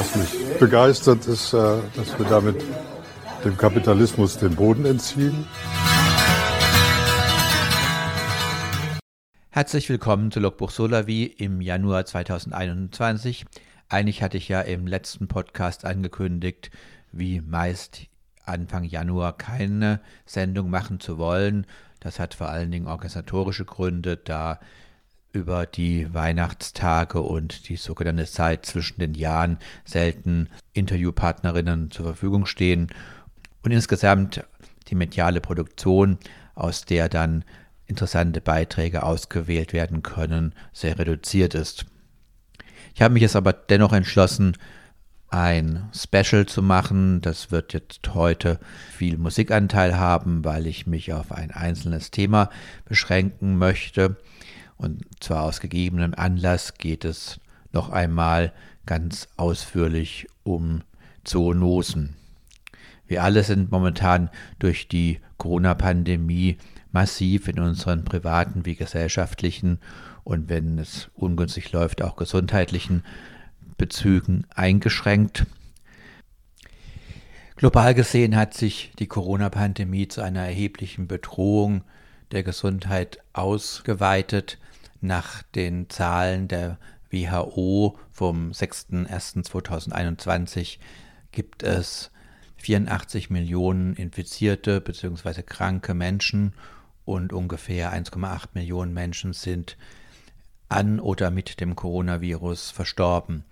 Was mich begeistert ist, äh, dass wir damit dem Kapitalismus den Boden entziehen. Herzlich willkommen zu Logbuch Solavi im Januar 2021. Eigentlich hatte ich ja im letzten Podcast angekündigt, wie meist Anfang Januar keine Sendung machen zu wollen. Das hat vor allen Dingen organisatorische Gründe, da über die Weihnachtstage und die sogenannte Zeit zwischen den Jahren selten Interviewpartnerinnen zur Verfügung stehen und insgesamt die mediale Produktion, aus der dann interessante Beiträge ausgewählt werden können, sehr reduziert ist. Ich habe mich jetzt aber dennoch entschlossen, ein Special zu machen. Das wird jetzt heute viel Musikanteil haben, weil ich mich auf ein einzelnes Thema beschränken möchte. Und zwar aus gegebenem Anlass geht es noch einmal ganz ausführlich um Zoonosen. Wir alle sind momentan durch die Corona-Pandemie massiv in unseren privaten wie gesellschaftlichen und wenn es ungünstig läuft, auch gesundheitlichen Bezügen eingeschränkt. Global gesehen hat sich die Corona-Pandemie zu einer erheblichen Bedrohung der Gesundheit ausgeweitet. Nach den Zahlen der WHO vom 6.01.2021 gibt es 84 Millionen infizierte bzw. kranke Menschen und ungefähr 1,8 Millionen Menschen sind an oder mit dem Coronavirus verstorben.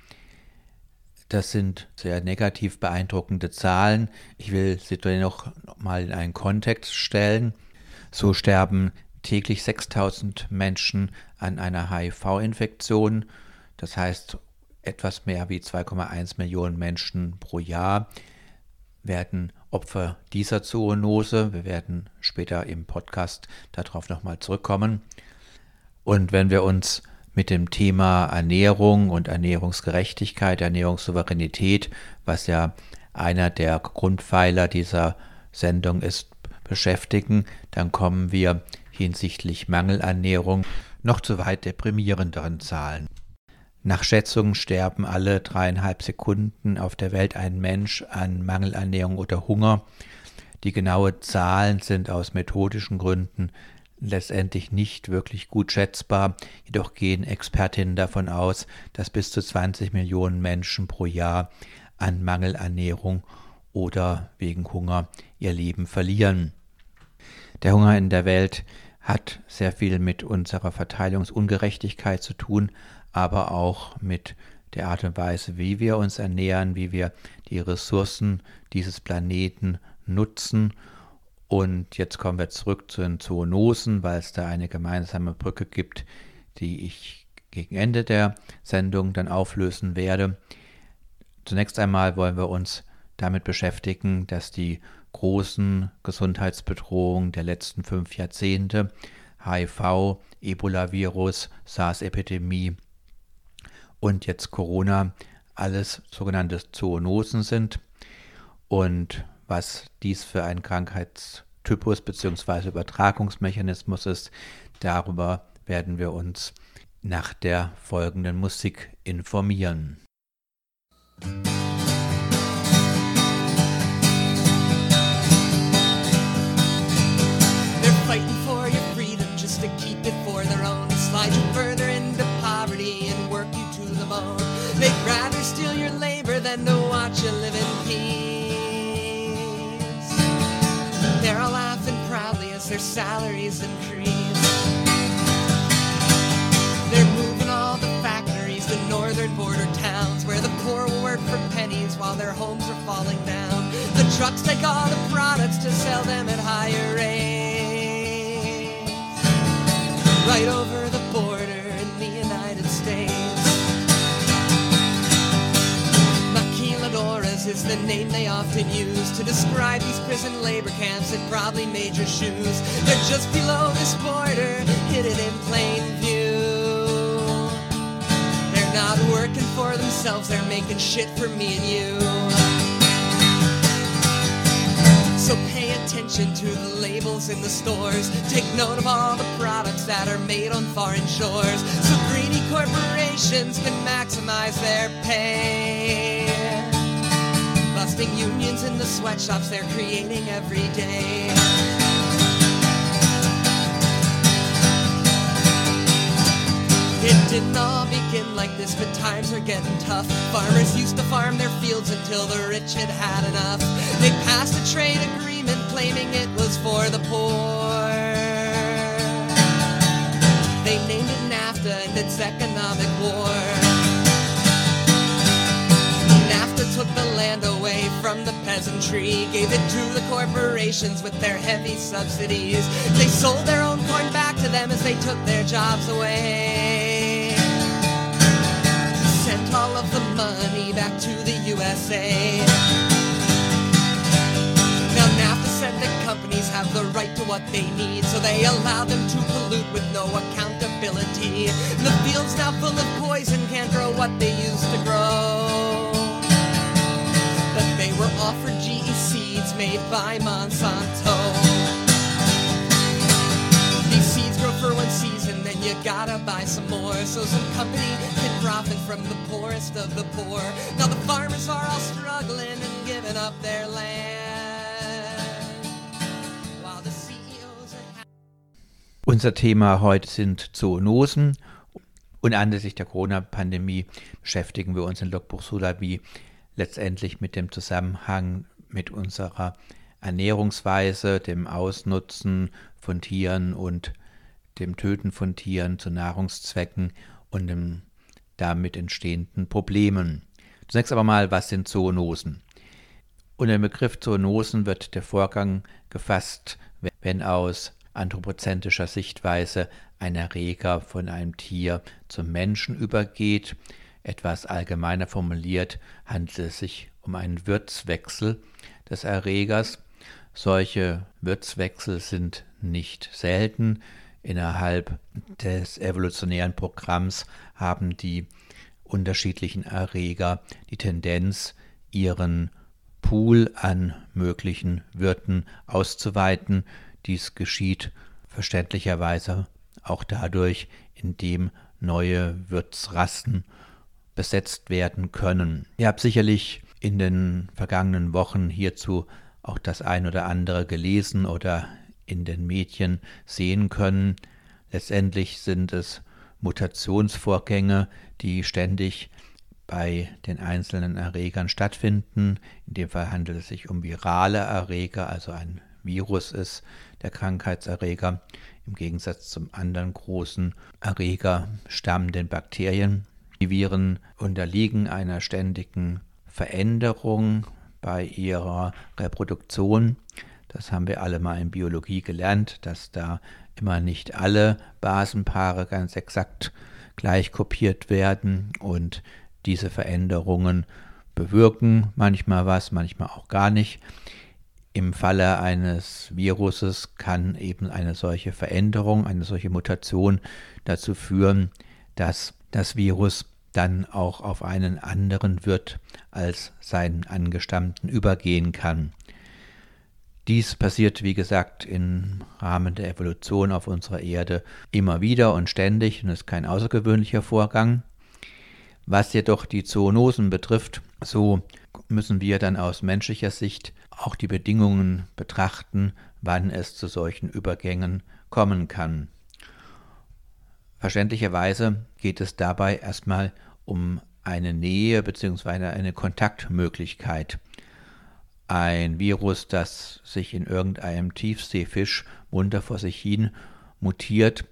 Das sind sehr negativ beeindruckende Zahlen. Ich will sie dennoch mal in einen Kontext stellen. So sterben täglich 6000 Menschen an einer HIV-Infektion. Das heißt, etwas mehr wie 2,1 Millionen Menschen pro Jahr werden Opfer dieser Zoonose. Wir werden später im Podcast darauf nochmal zurückkommen. Und wenn wir uns mit dem Thema Ernährung und Ernährungsgerechtigkeit, Ernährungssouveränität, was ja einer der Grundpfeiler dieser Sendung ist, beschäftigen, dann kommen wir hinsichtlich Mangelernährung noch zu weit deprimierenderen Zahlen. Nach Schätzungen sterben alle dreieinhalb Sekunden auf der Welt ein Mensch an Mangelernährung oder Hunger. Die genaue Zahlen sind aus methodischen Gründen letztendlich nicht wirklich gut schätzbar, jedoch gehen Expertinnen davon aus, dass bis zu 20 Millionen Menschen pro Jahr an Mangelernährung oder wegen Hunger ihr Leben verlieren. Der Hunger in der Welt hat sehr viel mit unserer Verteilungsungerechtigkeit zu tun, aber auch mit der Art und Weise, wie wir uns ernähren, wie wir die Ressourcen dieses Planeten nutzen und jetzt kommen wir zurück zu den Zoonosen, weil es da eine gemeinsame Brücke gibt, die ich gegen Ende der Sendung dann auflösen werde. Zunächst einmal wollen wir uns damit beschäftigen, dass die großen Gesundheitsbedrohungen der letzten fünf Jahrzehnte, HIV, Ebola-Virus, SARS-Epidemie und jetzt Corona, alles sogenannte Zoonosen sind. Und was dies für ein Krankheitstypus bzw. Übertragungsmechanismus ist, darüber werden wir uns nach der folgenden Musik informieren. They're fighting for your freedom just to keep it for their own. They Slide you further into poverty and work you to the bone. They'd rather steal your labor than to watch you live in peace. They're all laughing proudly as their salaries increase. They're moving all the factories to northern border towns where the poor will work for pennies while their homes are falling down. The trucks take all the products to sell them at higher rates. Right over the border in the United States. Maquila the name they often use to describe these prison labor camps that probably made your shoes. They're just below this border, hidden in plain view. They're not working for themselves, they're making shit for me and you. So pay attention to the labels in the stores. Take note of all the products that are made on foreign shores. So greedy corporations can maximize their pay. Busting unions in the sweatshops they're creating every day. It didn't all begin like this, but times are getting tough. Farmers used to farm their fields until the rich had had enough. They passed a trade agreement claiming it was for the poor. They named it NAFTA and its economic war. NAFTA took the land away from the peasantry, gave it to the corporations with their heavy subsidies. They sold their own corn back to them as they took their jobs away. Sent all of the money back to the USA. Companies have the right to what they need, so they allow them to pollute with no accountability. The fields now full of poison can't grow what they used to grow. But they were offered GE seeds made by Monsanto. These seeds grow for one season, then you gotta buy some more. So some company can profit from the poorest of the poor. Now the farmers are all struggling and giving up their land. Unser Thema heute sind Zoonosen und anlässlich der Corona-Pandemie beschäftigen wir uns in Logbuch Sulabi letztendlich mit dem Zusammenhang mit unserer Ernährungsweise, dem Ausnutzen von Tieren und dem Töten von Tieren zu Nahrungszwecken und dem damit entstehenden Problemen. Zunächst aber mal, was sind Zoonosen? Unter dem Begriff Zoonosen wird der Vorgang gefasst, wenn aus anthropozentrischer Sichtweise ein Erreger von einem Tier zum Menschen übergeht. Etwas allgemeiner formuliert handelt es sich um einen Wirtswechsel des Erregers. Solche Wirtswechsel sind nicht selten. Innerhalb des evolutionären Programms haben die unterschiedlichen Erreger die Tendenz, ihren Pool an möglichen Wirten auszuweiten. Dies geschieht verständlicherweise auch dadurch, indem neue Wirtsrassen besetzt werden können. Ihr habt sicherlich in den vergangenen Wochen hierzu auch das ein oder andere gelesen oder in den Medien sehen können. Letztendlich sind es Mutationsvorgänge, die ständig bei den einzelnen Erregern stattfinden. In dem Fall handelt es sich um virale Erreger, also ein Virus ist der Krankheitserreger, im Gegensatz zum anderen großen Erreger stammenden Bakterien. Die Viren unterliegen einer ständigen Veränderung bei ihrer Reproduktion. Das haben wir alle mal in Biologie gelernt, dass da immer nicht alle Basenpaare ganz exakt gleich kopiert werden und diese Veränderungen bewirken manchmal was, manchmal auch gar nicht. Im Falle eines Viruses kann eben eine solche Veränderung, eine solche Mutation dazu führen, dass das Virus dann auch auf einen anderen Wirt als seinen Angestammten übergehen kann. Dies passiert, wie gesagt, im Rahmen der Evolution auf unserer Erde immer wieder und ständig und ist kein außergewöhnlicher Vorgang. Was jedoch die Zoonosen betrifft, so müssen wir dann aus menschlicher Sicht auch die Bedingungen betrachten, wann es zu solchen Übergängen kommen kann. Verständlicherweise geht es dabei erstmal um eine Nähe bzw. eine Kontaktmöglichkeit. Ein Virus, das sich in irgendeinem Tiefseefisch munter vor sich hin mutiert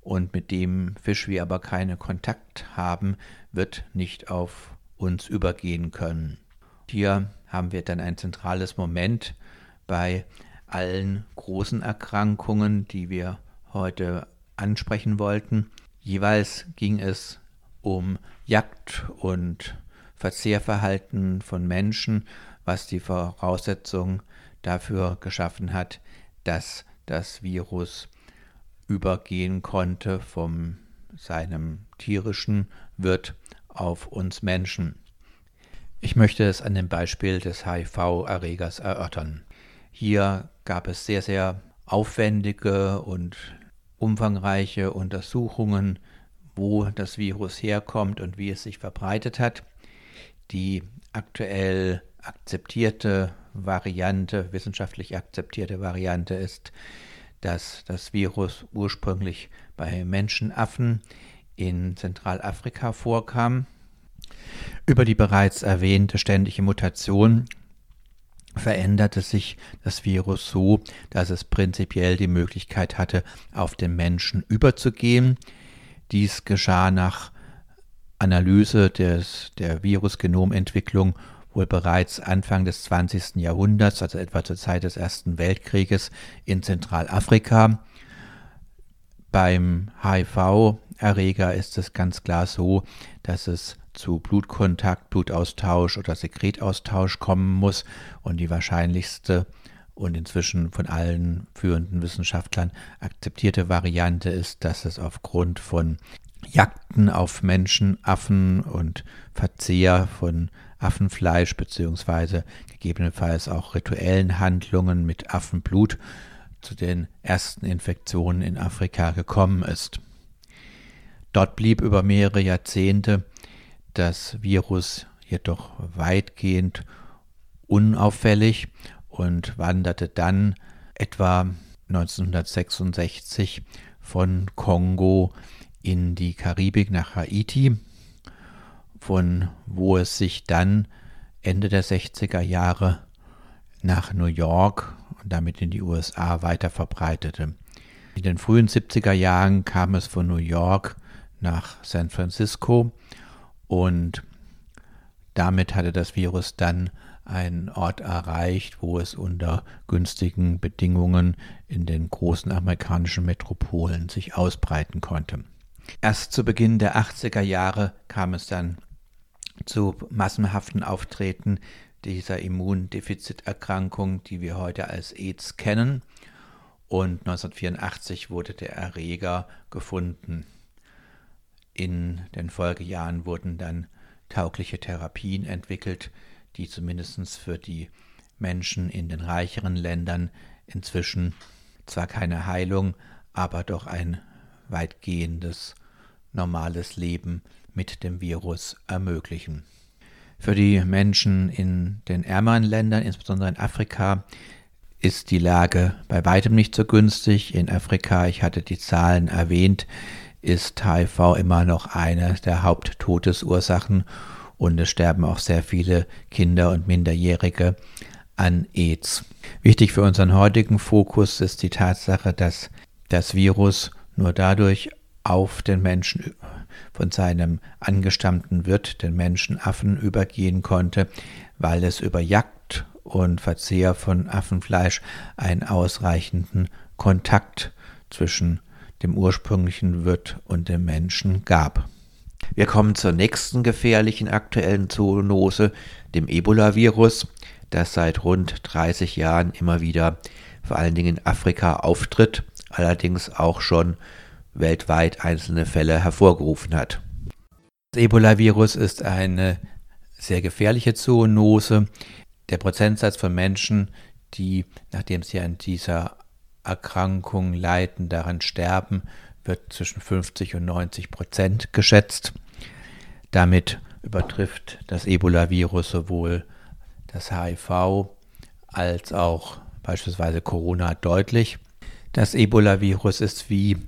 und mit dem Fisch wir aber keinen Kontakt haben, wird nicht auf uns übergehen können. Hier haben wir dann ein zentrales Moment bei allen großen Erkrankungen, die wir heute ansprechen wollten. Jeweils ging es um Jagd und Verzehrverhalten von Menschen, was die Voraussetzung dafür geschaffen hat, dass das Virus übergehen konnte vom seinem tierischen Wirt auf uns Menschen. Ich möchte es an dem Beispiel des HIV-Erregers erörtern. Hier gab es sehr, sehr aufwendige und umfangreiche Untersuchungen, wo das Virus herkommt und wie es sich verbreitet hat. Die aktuell akzeptierte Variante, wissenschaftlich akzeptierte Variante ist, dass das Virus ursprünglich bei Menschenaffen in Zentralafrika vorkam über die bereits erwähnte ständige Mutation veränderte sich das Virus so, dass es prinzipiell die Möglichkeit hatte, auf den Menschen überzugehen. Dies geschah nach Analyse des, der Virusgenomentwicklung wohl bereits Anfang des 20. Jahrhunderts, also etwa zur Zeit des Ersten Weltkrieges in Zentralafrika. Beim HIV-Erreger ist es ganz klar so, dass es zu Blutkontakt, Blutaustausch oder Sekretaustausch kommen muss. Und die wahrscheinlichste und inzwischen von allen führenden Wissenschaftlern akzeptierte Variante ist, dass es aufgrund von Jagden auf Menschen, Affen und Verzehr von Affenfleisch beziehungsweise gegebenenfalls auch rituellen Handlungen mit Affenblut zu den ersten Infektionen in Afrika gekommen ist. Dort blieb über mehrere Jahrzehnte das Virus jedoch weitgehend unauffällig und wanderte dann etwa 1966 von Kongo in die Karibik nach Haiti, von wo es sich dann Ende der 60er Jahre nach New York und damit in die USA weiter verbreitete. In den frühen 70er Jahren kam es von New York nach San Francisco und damit hatte das Virus dann einen Ort erreicht, wo es unter günstigen Bedingungen in den großen amerikanischen Metropolen sich ausbreiten konnte. Erst zu Beginn der 80er Jahre kam es dann zu massenhaften Auftreten dieser Immundefiziterkrankung, die wir heute als AIDS kennen. Und 1984 wurde der Erreger gefunden. In den Folgejahren wurden dann taugliche Therapien entwickelt, die zumindest für die Menschen in den reicheren Ländern inzwischen zwar keine Heilung, aber doch ein weitgehendes normales Leben mit dem Virus ermöglichen. Für die Menschen in den ärmeren Ländern, insbesondere in Afrika, ist die Lage bei weitem nicht so günstig. In Afrika, ich hatte die Zahlen erwähnt, ist HIV immer noch eine der Haupttodesursachen und es sterben auch sehr viele Kinder und Minderjährige an AIDS. Wichtig für unseren heutigen Fokus ist die Tatsache, dass das Virus nur dadurch auf den Menschen von seinem angestammten Wirt, den Menschenaffen, übergehen konnte, weil es über Jagd und Verzehr von Affenfleisch einen ausreichenden Kontakt zwischen dem ursprünglichen Wirt und dem Menschen gab. Wir kommen zur nächsten gefährlichen aktuellen Zoonose, dem Ebola-Virus, das seit rund 30 Jahren immer wieder vor allen Dingen in Afrika auftritt, allerdings auch schon weltweit einzelne Fälle hervorgerufen hat. Das Ebola-Virus ist eine sehr gefährliche Zoonose. Der Prozentsatz von Menschen, die, nachdem sie an dieser Erkrankung leiden, daran sterben, wird zwischen 50 und 90 Prozent geschätzt. Damit übertrifft das Ebola-Virus sowohl das HIV als auch beispielsweise Corona deutlich. Das Ebola-Virus ist wie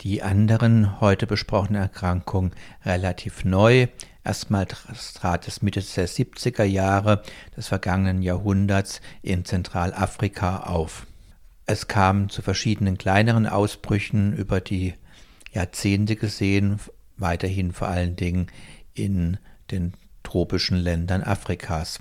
die anderen heute besprochenen Erkrankungen relativ neu. Erstmal trat es Mitte der 70er Jahre des vergangenen Jahrhunderts in Zentralafrika auf. Es kam zu verschiedenen kleineren Ausbrüchen über die Jahrzehnte gesehen, weiterhin vor allen Dingen in den tropischen Ländern Afrikas.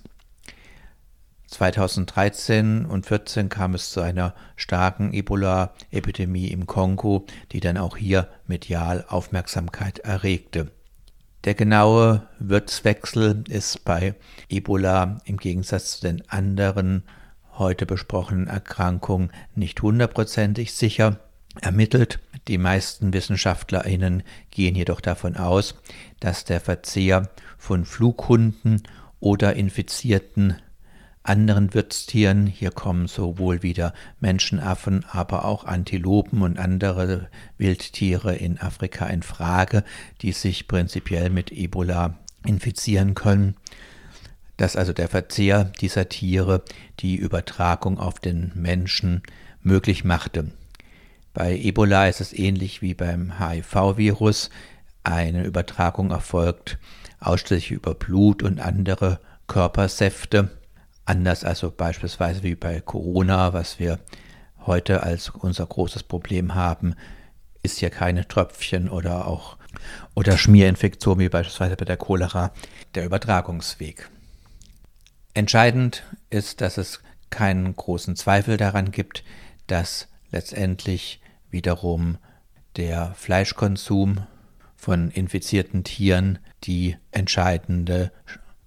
2013 und 2014 kam es zu einer starken Ebola-Epidemie im Kongo, die dann auch hier medial Aufmerksamkeit erregte. Der genaue Wirtswechsel ist bei Ebola im Gegensatz zu den anderen heute besprochenen Erkrankungen nicht hundertprozentig sicher ermittelt. Die meisten WissenschaftlerInnen gehen jedoch davon aus, dass der Verzehr von Flughunden oder infizierten anderen Wirtstieren, hier kommen sowohl wieder Menschenaffen, aber auch Antilopen und andere Wildtiere in Afrika in Frage, die sich prinzipiell mit Ebola infizieren können, dass also der Verzehr dieser Tiere die Übertragung auf den Menschen möglich machte. Bei Ebola ist es ähnlich wie beim HIV-Virus. Eine Übertragung erfolgt ausschließlich über Blut und andere Körpersäfte. Anders also beispielsweise wie bei Corona, was wir heute als unser großes Problem haben, ist ja keine Tröpfchen oder auch oder Schmierinfektion wie beispielsweise bei der Cholera der Übertragungsweg. Entscheidend ist, dass es keinen großen Zweifel daran gibt, dass letztendlich wiederum der Fleischkonsum von infizierten Tieren die entscheidende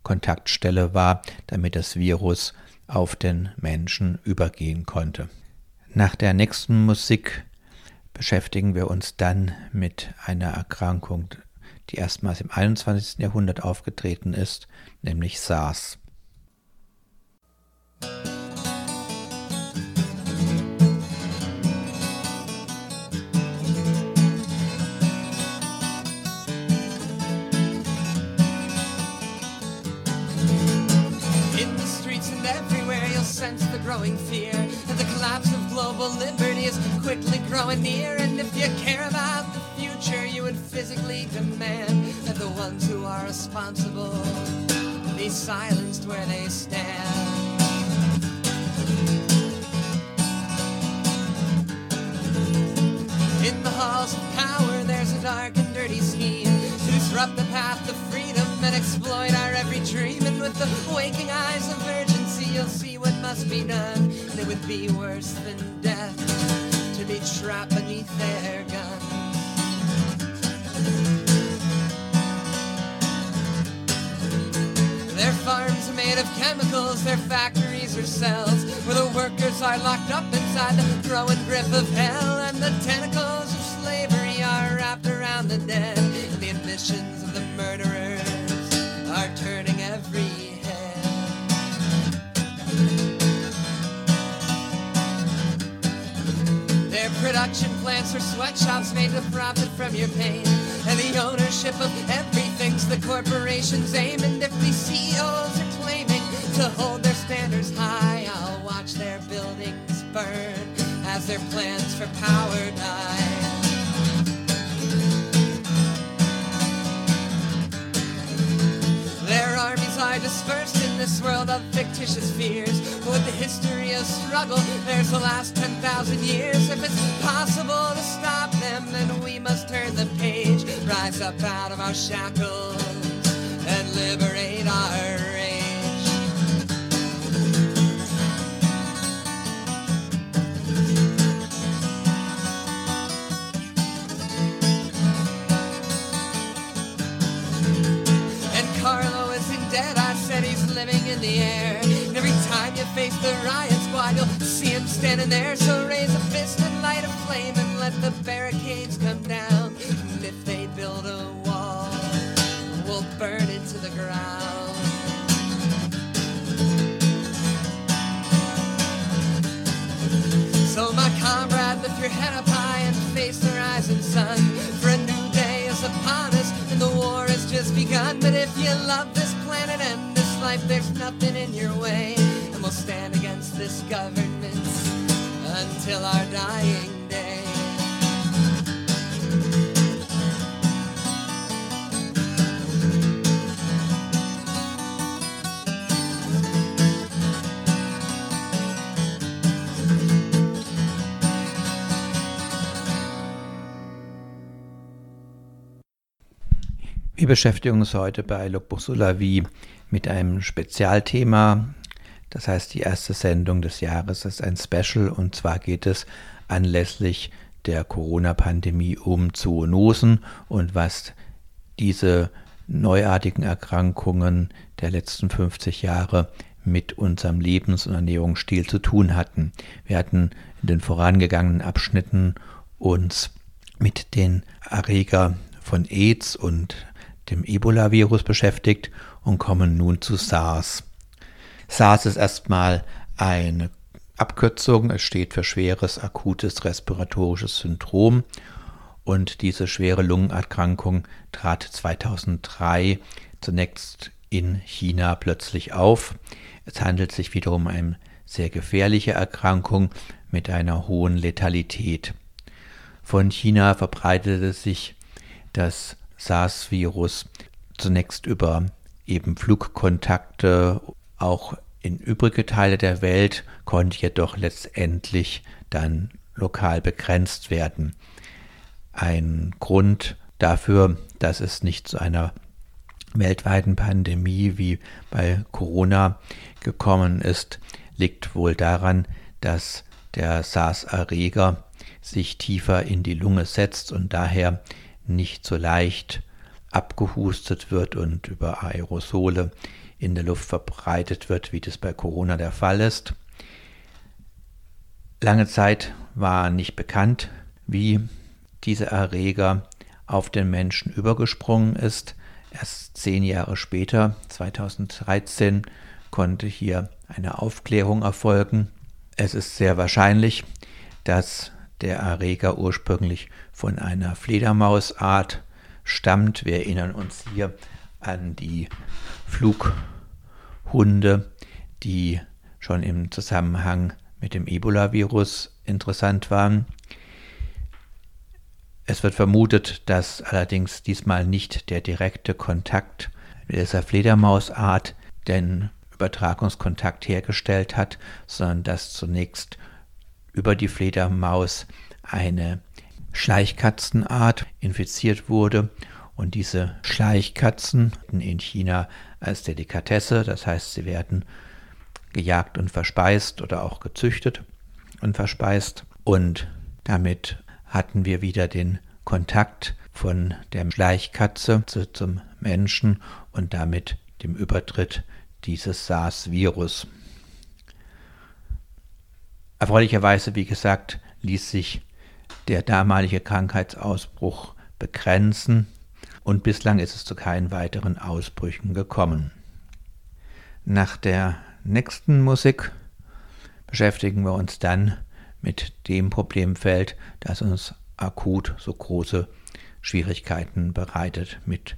Kontaktstelle war, damit das Virus auf den Menschen übergehen konnte. Nach der nächsten Musik beschäftigen wir uns dann mit einer Erkrankung, die erstmals im 21. Jahrhundert aufgetreten ist, nämlich SARS. Growing fear that the collapse of global liberty is quickly growing near. And if you care about the future, you would physically demand that the ones who are responsible be silenced where they stand. Of power, there's a dark and dirty scheme to disrupt the path to freedom and exploit our every dream. And with the waking eyes of urgency, you'll see what must be done. And it would be worse than death to be trapped beneath their guns. Their farms are made of chemicals, their factories are cells, where the workers are locked up inside the growing grip of hell, and the tentacles slavery are wrapped around the dead, the ambitions of the murderers are turning every head. Their production plants are sweatshops made to profit from your pain. And the ownership of everything's the corporation's aim. And if these CEOs are claiming to hold their standards high, I'll watch their buildings burn as their plans for power die. Their armies are dispersed in this world of fictitious fears. But with the history of struggle, there's the last 10,000 years. If it's possible to stop them, then we must turn the page, rise up out of our shackles, and liberate our the air. And every time you face the riot squad, you'll see him standing there. So raise a fist and light a flame and let the barricades come down. And if they build a wall, we'll burn it to the ground. So, my comrade, lift your head up high and face the rising sun. For a new day is upon us, and the war has just begun. But if you love this planet and life, there's nothing in your way. And we'll stand against this government until our dying day. Wir beschäftigen uns heute bei Logbuch Sulavi mit einem Spezialthema. Das heißt, die erste Sendung des Jahres ist ein Special und zwar geht es anlässlich der Corona-Pandemie um Zoonosen und was diese neuartigen Erkrankungen der letzten 50 Jahre mit unserem Lebens- und Ernährungsstil zu tun hatten. Wir hatten in den vorangegangenen Abschnitten uns mit den Erreger von AIDS und dem Ebola-Virus beschäftigt und kommen nun zu SARS. SARS ist erstmal eine Abkürzung, es steht für schweres akutes respiratorisches Syndrom und diese schwere Lungenerkrankung trat 2003 zunächst in China plötzlich auf. Es handelt sich wiederum um eine sehr gefährliche Erkrankung mit einer hohen Letalität. Von China verbreitete sich das SARS-Virus zunächst über eben Flugkontakte, auch in übrige Teile der Welt, konnte jedoch letztendlich dann lokal begrenzt werden. Ein Grund dafür, dass es nicht zu einer weltweiten Pandemie wie bei Corona gekommen ist, liegt wohl daran, dass der SARS-Erreger sich tiefer in die Lunge setzt und daher nicht so leicht abgehustet wird und über Aerosole in der Luft verbreitet wird, wie das bei Corona der Fall ist. Lange Zeit war nicht bekannt, wie dieser Erreger auf den Menschen übergesprungen ist. Erst zehn Jahre später, 2013, konnte hier eine Aufklärung erfolgen. Es ist sehr wahrscheinlich, dass der Erreger ursprünglich von einer Fledermausart stammt. Wir erinnern uns hier an die Flughunde, die schon im Zusammenhang mit dem Ebola-Virus interessant waren. Es wird vermutet, dass allerdings diesmal nicht der direkte Kontakt mit dieser Fledermausart den Übertragungskontakt hergestellt hat, sondern dass zunächst über die Fledermaus eine Schleichkatzenart infiziert wurde und diese Schleichkatzen in China als Delikatesse, das heißt, sie werden gejagt und verspeist oder auch gezüchtet und verspeist und damit hatten wir wieder den Kontakt von der Schleichkatze zu, zum Menschen und damit dem Übertritt dieses SARS-Virus. Erfreulicherweise, wie gesagt, ließ sich der damalige Krankheitsausbruch begrenzen und bislang ist es zu keinen weiteren Ausbrüchen gekommen. Nach der nächsten Musik beschäftigen wir uns dann mit dem Problemfeld, das uns akut so große Schwierigkeiten bereitet mit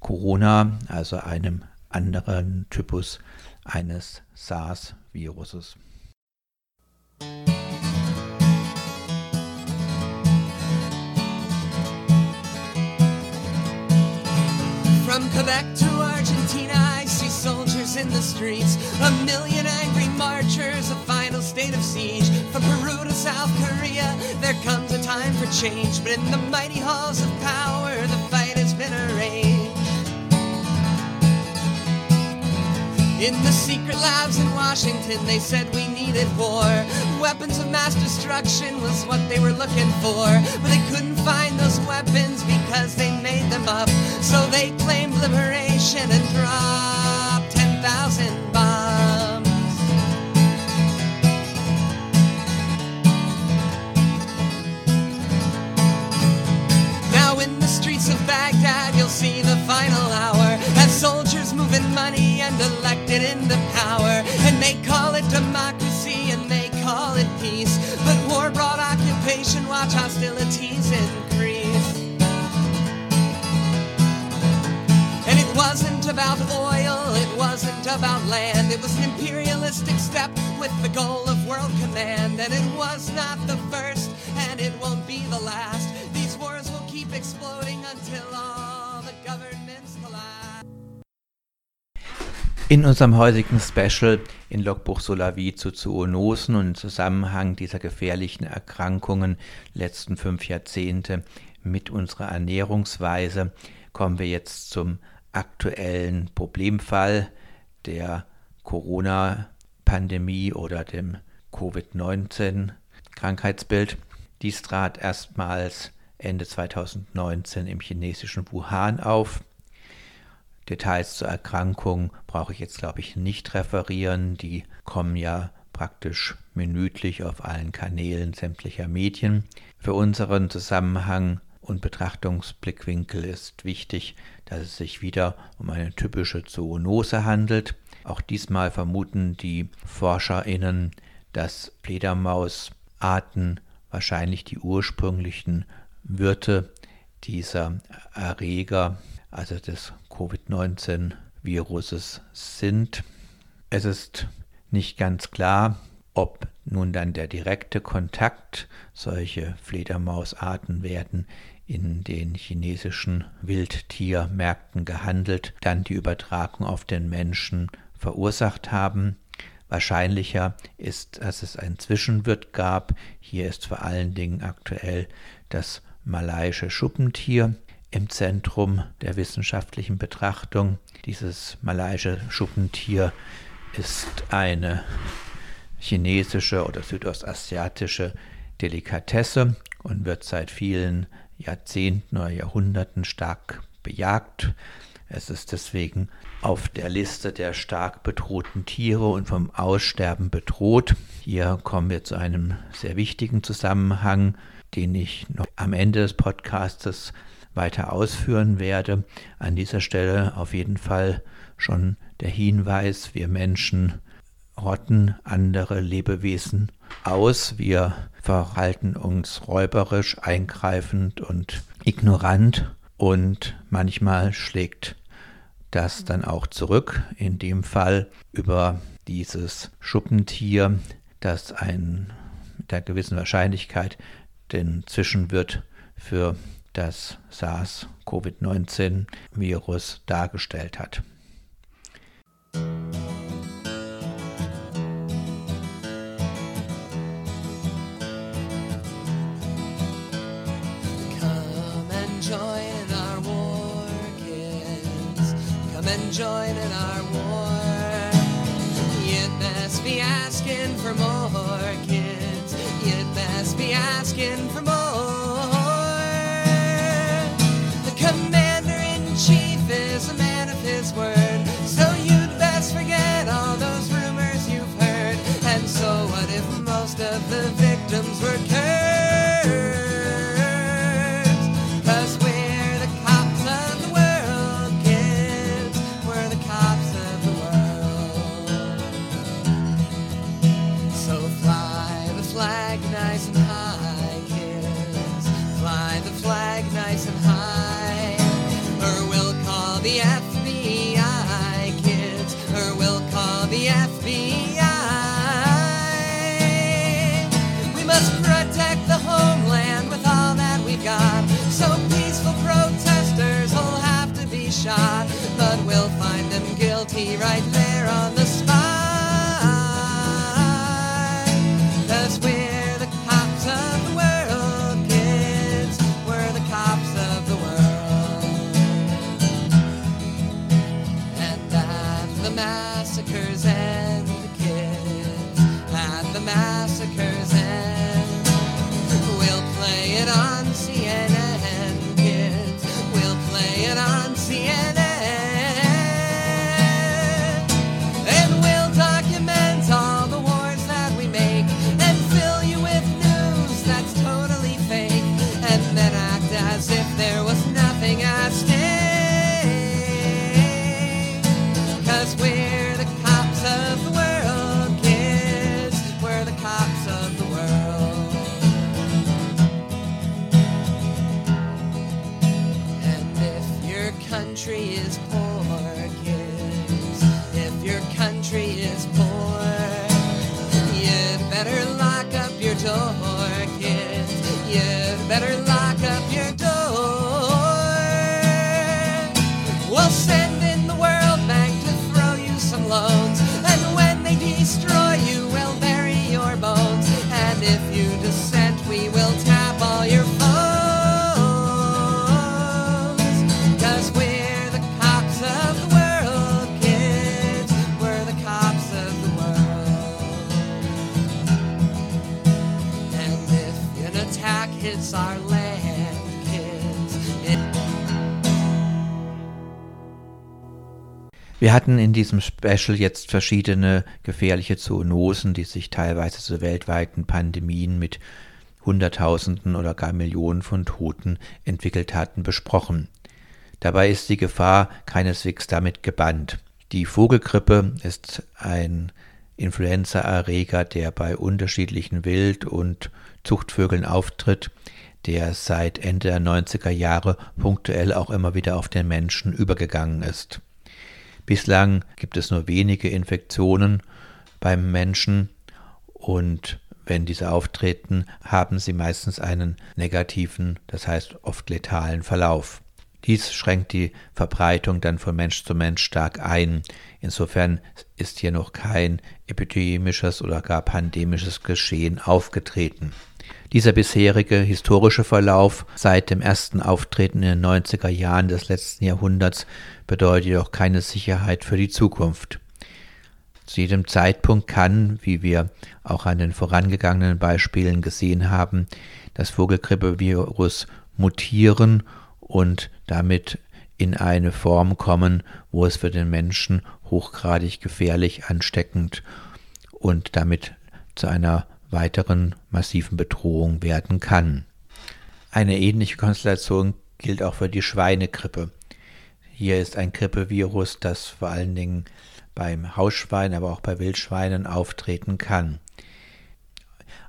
Corona, also einem anderen Typus eines SARS-Viruses. From Quebec to Argentina, I see soldiers in the streets. A million angry marchers, a final state of siege. From Peru to South Korea, there comes a time for change. But in the mighty halls of power, the fight has been arranged. In the secret labs in Washington, they said we needed war. Weapons of mass destruction was what they were looking for. But they couldn't find those weapons because they made them up. So they claimed liberation and dropped 10,000 bombs. Of Baghdad, you'll see the final hour as soldiers moving money and elected into power. And they call it democracy and they call it peace. But war brought occupation, watch hostilities increase. And it wasn't about oil, it wasn't about land. It was an imperialistic step with the goal of world command. And it was not the first, In unserem heutigen Special in Logbuch Solavi zu Zoonosen und im Zusammenhang dieser gefährlichen Erkrankungen letzten fünf Jahrzehnte mit unserer Ernährungsweise kommen wir jetzt zum aktuellen Problemfall der Corona-Pandemie oder dem Covid-19-Krankheitsbild. Dies trat erstmals Ende 2019 im chinesischen Wuhan auf Details zur Erkrankung brauche ich jetzt, glaube ich, nicht referieren. Die kommen ja praktisch minütlich auf allen Kanälen sämtlicher Medien. Für unseren Zusammenhang und Betrachtungsblickwinkel ist wichtig, dass es sich wieder um eine typische Zoonose handelt. Auch diesmal vermuten die ForscherInnen, dass Fledermausarten wahrscheinlich die ursprünglichen Wirte dieser Erreger, also des Covid-19-Viruses sind. Es ist nicht ganz klar, ob nun dann der direkte Kontakt, solche Fledermausarten werden in den chinesischen Wildtiermärkten gehandelt, dann die Übertragung auf den Menschen verursacht haben. Wahrscheinlicher ist, dass es ein Zwischenwirt gab. Hier ist vor allen Dingen aktuell das malaiische Schuppentier im Zentrum der wissenschaftlichen Betrachtung. Dieses malaiische Schuppentier ist eine chinesische oder südostasiatische Delikatesse und wird seit vielen Jahrzehnten oder Jahrhunderten stark bejagt. Es ist deswegen auf der Liste der stark bedrohten Tiere und vom Aussterben bedroht. Hier kommen wir zu einem sehr wichtigen Zusammenhang, den ich noch am Ende des Podcastes weiter ausführen werde. An dieser Stelle auf jeden Fall schon der Hinweis, wir Menschen rotten andere Lebewesen aus. Wir verhalten uns räuberisch, eingreifend und ignorant und manchmal schlägt das dann auch zurück, in dem Fall über dieses Schuppentier, das ein mit einer gewissen Wahrscheinlichkeit den Zwischenwirt für das SARS-CoV-19-Virus dargestellt hat. join in our war. You'd best be asking for more, kids. You'd best be asking for more. right now. Wir hatten in diesem Special jetzt verschiedene gefährliche Zoonosen, die sich teilweise zu weltweiten Pandemien mit Hunderttausenden oder gar Millionen von Toten entwickelt hatten, besprochen. Dabei ist die Gefahr keineswegs damit gebannt. Die Vogelgrippe ist ein Influenzaerreger, der bei unterschiedlichen Wild- und Zuchtvögeln auftritt, der seit Ende der 90er Jahre punktuell auch immer wieder auf den Menschen übergegangen ist. Bislang gibt es nur wenige Infektionen beim Menschen und wenn diese auftreten, haben sie meistens einen negativen, das heißt oft letalen Verlauf. Dies schränkt die Verbreitung dann von Mensch zu Mensch stark ein. Insofern ist hier noch kein epidemisches oder gar pandemisches Geschehen aufgetreten. Dieser bisherige historische Verlauf seit dem ersten Auftreten in den 90er Jahren des letzten Jahrhunderts bedeutet jedoch keine Sicherheit für die Zukunft. Zu jedem Zeitpunkt kann, wie wir auch an den vorangegangenen Beispielen gesehen haben, das Vogelgrippevirus mutieren und damit in eine Form kommen, wo es für den Menschen hochgradig gefährlich, ansteckend und damit zu einer weiteren massiven Bedrohung werden kann. Eine ähnliche Konstellation gilt auch für die Schweinegrippe. Hier ist ein Grippevirus, das vor allen Dingen beim Hausschwein, aber auch bei Wildschweinen auftreten kann.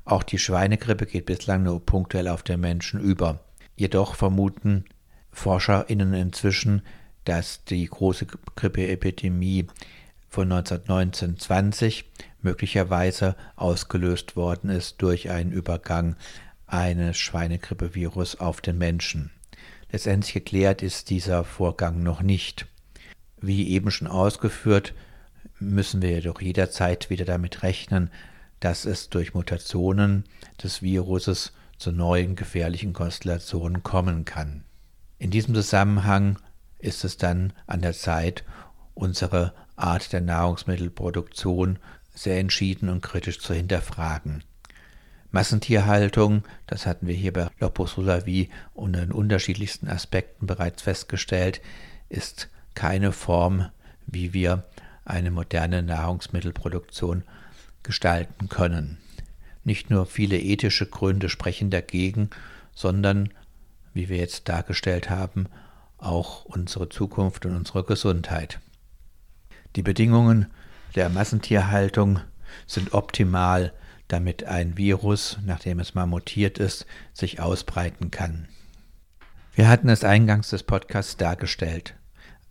Auch die Schweinegrippe geht bislang nur punktuell auf den Menschen über. Jedoch vermuten ForscherInnen inzwischen, dass die große Grippeepidemie von 1919-20 möglicherweise ausgelöst worden ist durch einen Übergang eines Schweinegrippevirus auf den Menschen. Letztendlich geklärt ist dieser Vorgang noch nicht. Wie eben schon ausgeführt, müssen wir jedoch jederzeit wieder damit rechnen, dass es durch Mutationen des Viruses zu neuen gefährlichen Konstellationen kommen kann. In diesem Zusammenhang ist es dann an der Zeit, unsere Art der Nahrungsmittelproduktion sehr entschieden und kritisch zu hinterfragen. Massentierhaltung, das hatten wir hier bei Lopus Sulavi unter den unterschiedlichsten Aspekten bereits festgestellt, ist keine Form, wie wir eine moderne Nahrungsmittelproduktion gestalten können. Nicht nur viele ethische Gründe sprechen dagegen, sondern, wie wir jetzt dargestellt haben, auch unsere Zukunft und unsere Gesundheit. Die Bedingungen der Massentierhaltung sind optimal, damit ein Virus, nachdem es mal mutiert ist, sich ausbreiten kann. Wir hatten es eingangs des Podcasts dargestellt.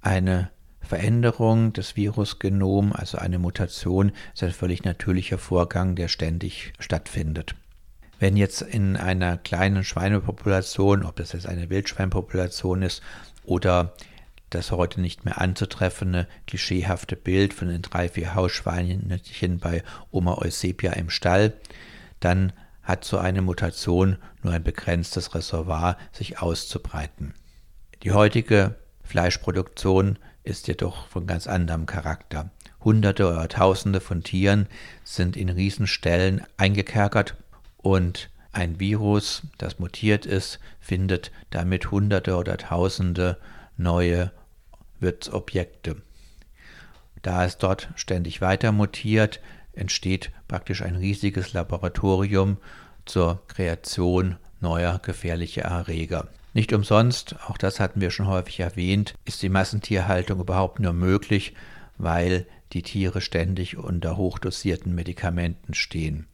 Eine Veränderung des Virusgenoms, also eine Mutation, ist ein völlig natürlicher Vorgang, der ständig stattfindet. Wenn jetzt in einer kleinen Schweinepopulation, ob das jetzt eine Wildschweinpopulation ist oder das heute nicht mehr anzutreffende klischeehafte Bild von den drei, vier Hausschweinchen bei Oma Eusebia im Stall, dann hat so eine Mutation nur ein begrenztes Reservoir, sich auszubreiten. Die heutige Fleischproduktion ist jedoch von ganz anderem Charakter. Hunderte oder Tausende von Tieren sind in Riesenstellen eingekerkert und ein Virus, das mutiert ist, findet damit Hunderte oder Tausende neue Wirtsobjekte. Da es dort ständig weiter mutiert, entsteht praktisch ein riesiges Laboratorium zur Kreation neuer gefährlicher Erreger. Nicht umsonst, auch das hatten wir schon häufig erwähnt, ist die Massentierhaltung überhaupt nur möglich, weil die Tiere ständig unter hochdosierten Medikamenten stehen.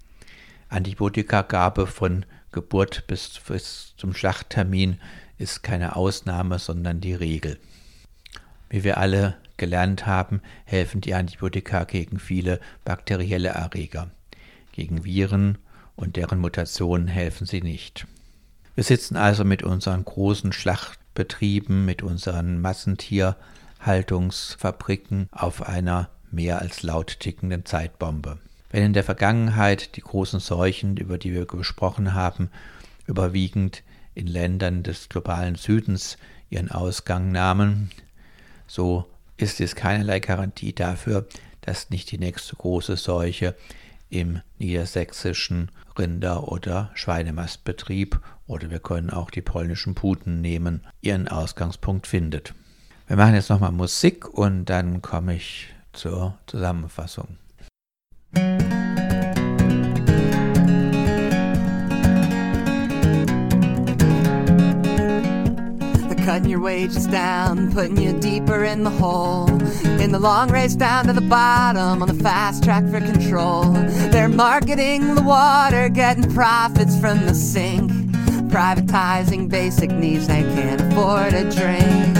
Antibiotikagabe von Geburt bis, bis zum Schlachttermin ist keine Ausnahme, sondern die Regel. Wie wir alle gelernt haben, helfen die Antibiotika gegen viele bakterielle Erreger. Gegen Viren und deren Mutationen helfen sie nicht. Wir sitzen also mit unseren großen Schlachtbetrieben, mit unseren Massentierhaltungsfabriken auf einer mehr als laut tickenden Zeitbombe. Wenn in der Vergangenheit die großen Seuchen, über die wir gesprochen haben, überwiegend in Ländern des globalen Südens ihren Ausgang nahmen, so ist es keinerlei Garantie dafür, dass nicht die nächste große Seuche im niedersächsischen Rinder- oder Schweinemastbetrieb oder wir können auch die polnischen Puten nehmen, ihren Ausgangspunkt findet. Wir machen jetzt nochmal Musik und dann komme ich zur Zusammenfassung. Cutting your wages down, putting you deeper in the hole. In the long race down to the bottom on the fast track for control. They're marketing the water, getting profits from the sink. Privatizing basic needs they can't afford a drink.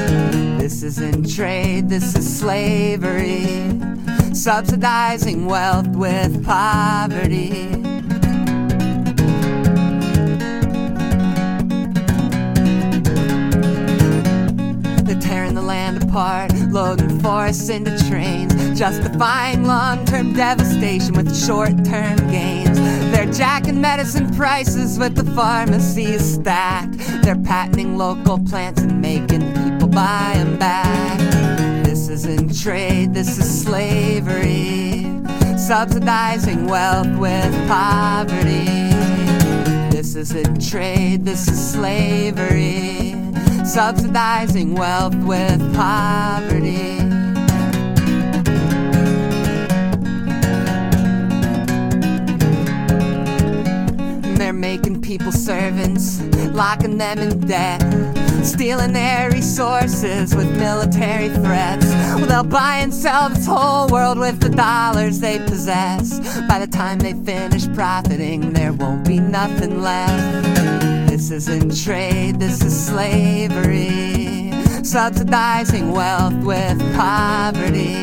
This isn't trade, this is slavery. Subsidizing wealth with poverty. The land apart, loading forests into trains, justifying long term devastation with short term gains. They're jacking medicine prices with the pharmacies stacked. They're patenting local plants and making people buy them back. This isn't trade, this is slavery. Subsidizing wealth with poverty. This isn't trade, this is slavery subsidizing wealth with poverty. They're making people servants, locking them in debt, stealing their resources with military threats. Well, they'll buy and sell this whole world with the dollars they possess. By the time they finish profiting, there won't be nothing left. This isn't trade, this is slavery. Subsidizing wealth with poverty.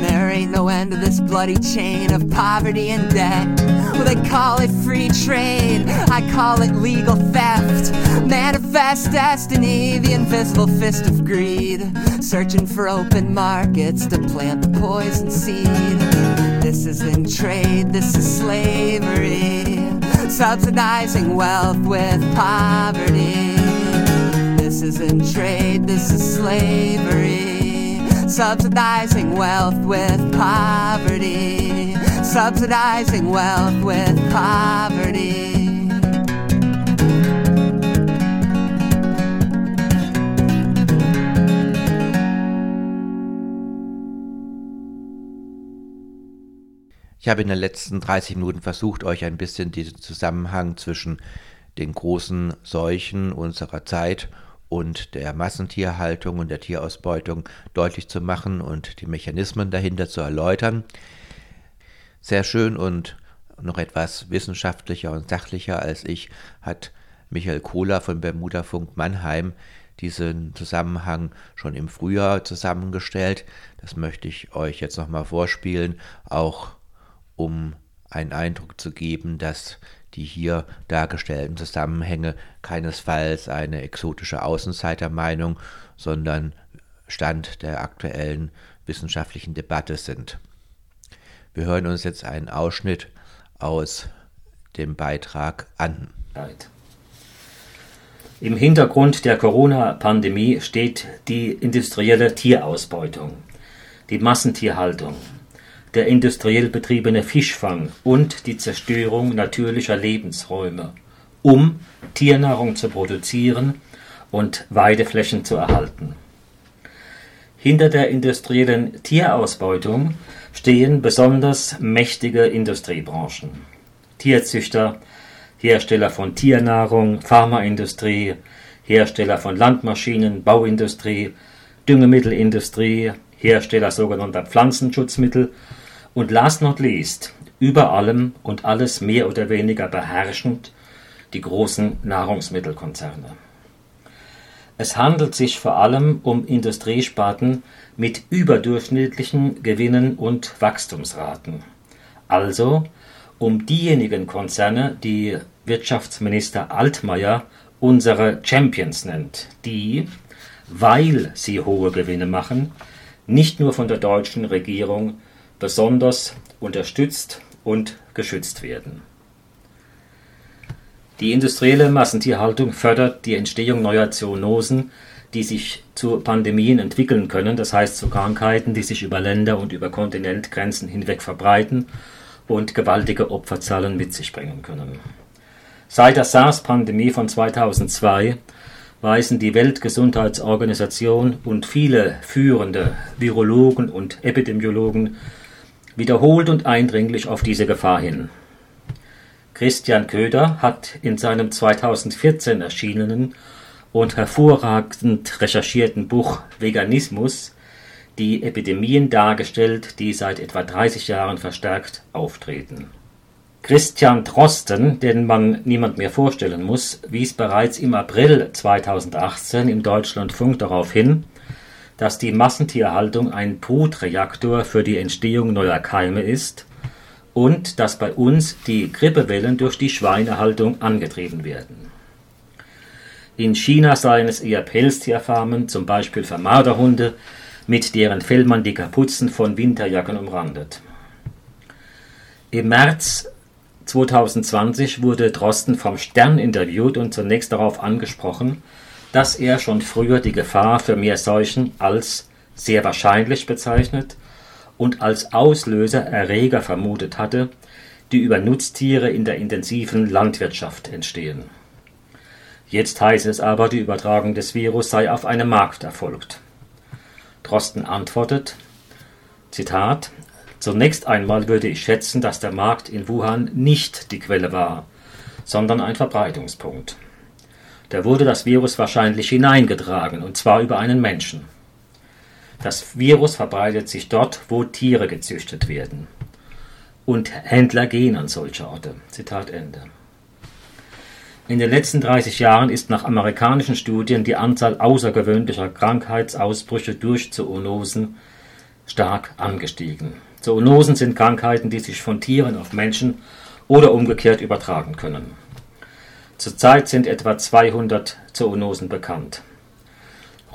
There ain't no end to this bloody chain of poverty and debt. Well, they call it free trade, I call it legal theft. Manifest destiny, the invisible fist of greed. Searching for open markets to plant the poison seed. This isn't trade, this is slavery. Subsidizing wealth with poverty. This isn't trade, this is slavery. Subsidizing wealth with poverty. Subsidizing wealth with poverty. Ich habe in den letzten 30 Minuten versucht, euch ein bisschen diesen Zusammenhang zwischen den großen Seuchen unserer Zeit und der Massentierhaltung und der Tierausbeutung deutlich zu machen und die Mechanismen dahinter zu erläutern. Sehr schön und noch etwas wissenschaftlicher und sachlicher als ich hat Michael Kohler von Bermuda Funk Mannheim diesen Zusammenhang schon im Frühjahr zusammengestellt. Das möchte ich euch jetzt nochmal vorspielen, auch um einen Eindruck zu geben, dass die hier dargestellten Zusammenhänge keinesfalls eine exotische Außenseitermeinung, sondern Stand der aktuellen wissenschaftlichen Debatte sind. Wir hören uns jetzt einen Ausschnitt aus dem Beitrag an. Im Hintergrund der Corona-Pandemie steht die industrielle Tierausbeutung, die Massentierhaltung, der industriell betriebene Fischfang und die Zerstörung natürlicher Lebensräume, um Tiernahrung zu produzieren und Weideflächen zu erhalten. Hinter der industriellen Tierausbeutung stehen besonders mächtige Industriebranchen. Tierzüchter, Hersteller von Tiernahrung, Pharmaindustrie, Hersteller von Landmaschinen, Bauindustrie, Düngemittelindustrie, Hersteller sogenannter Pflanzenschutzmittel und last not least, über allem und alles mehr oder weniger beherrschend, die großen Nahrungsmittelkonzerne. Es handelt sich vor allem um Industriesparten mit überdurchschnittlichen Gewinnen und Wachstumsraten, also um diejenigen Konzerne, die Wirtschaftsminister Altmaier unsere Champions nennt, die, weil sie hohe Gewinne machen, nicht nur von der deutschen Regierung besonders unterstützt und geschützt werden. Die industrielle Massentierhaltung fördert die Entstehung neuer Zoonosen, die sich zu Pandemien entwickeln können, das heißt zu Krankheiten, die sich über Länder und über Kontinentgrenzen hinweg verbreiten und gewaltige Opferzahlen mit sich bringen können. Seit der SARS-Pandemie von 2002 weisen die Weltgesundheitsorganisation und viele führende Virologen und Epidemiologen wiederholt und eindringlich auf diese Gefahr hin. Christian Köder hat in seinem 2014 erschienenen und hervorragend recherchierten Buch Veganismus die Epidemien dargestellt, die seit etwa 30 Jahren verstärkt auftreten. Christian Drosten, den man niemand mehr vorstellen muss, wies bereits im April 2018 im Deutschlandfunk darauf hin, dass die Massentierhaltung ein Brutreaktor für die Entstehung neuer Keime ist und dass bei uns die Grippewellen durch die Schweinehaltung angetrieben werden. In China seien es eher Pelztierfarmen, zum Beispiel für Marderhunde, mit deren Fell man die Kapuzen von Winterjacken umrandet. Im März 2020 wurde Drosten vom Stern interviewt und zunächst darauf angesprochen, dass er schon früher die Gefahr für Meerseuchen als sehr wahrscheinlich bezeichnet und als Auslöser Erreger vermutet hatte, die über Nutztiere in der intensiven Landwirtschaft entstehen. Jetzt heißt es aber, die Übertragung des Virus sei auf einem Markt erfolgt. Drosten antwortet, Zitat, Zunächst einmal würde ich schätzen, dass der Markt in Wuhan nicht die Quelle war, sondern ein Verbreitungspunkt. Da wurde das Virus wahrscheinlich hineingetragen, und zwar über einen Menschen. Das Virus verbreitet sich dort, wo Tiere gezüchtet werden. Und Händler gehen an solche Orte. Zitat Ende. In den letzten 30 Jahren ist nach amerikanischen Studien die Anzahl außergewöhnlicher Krankheitsausbrüche durch Zoonosen stark angestiegen. Zoonosen sind Krankheiten, die sich von Tieren auf Menschen oder umgekehrt übertragen können. Zurzeit sind etwa 200 Zoonosen bekannt.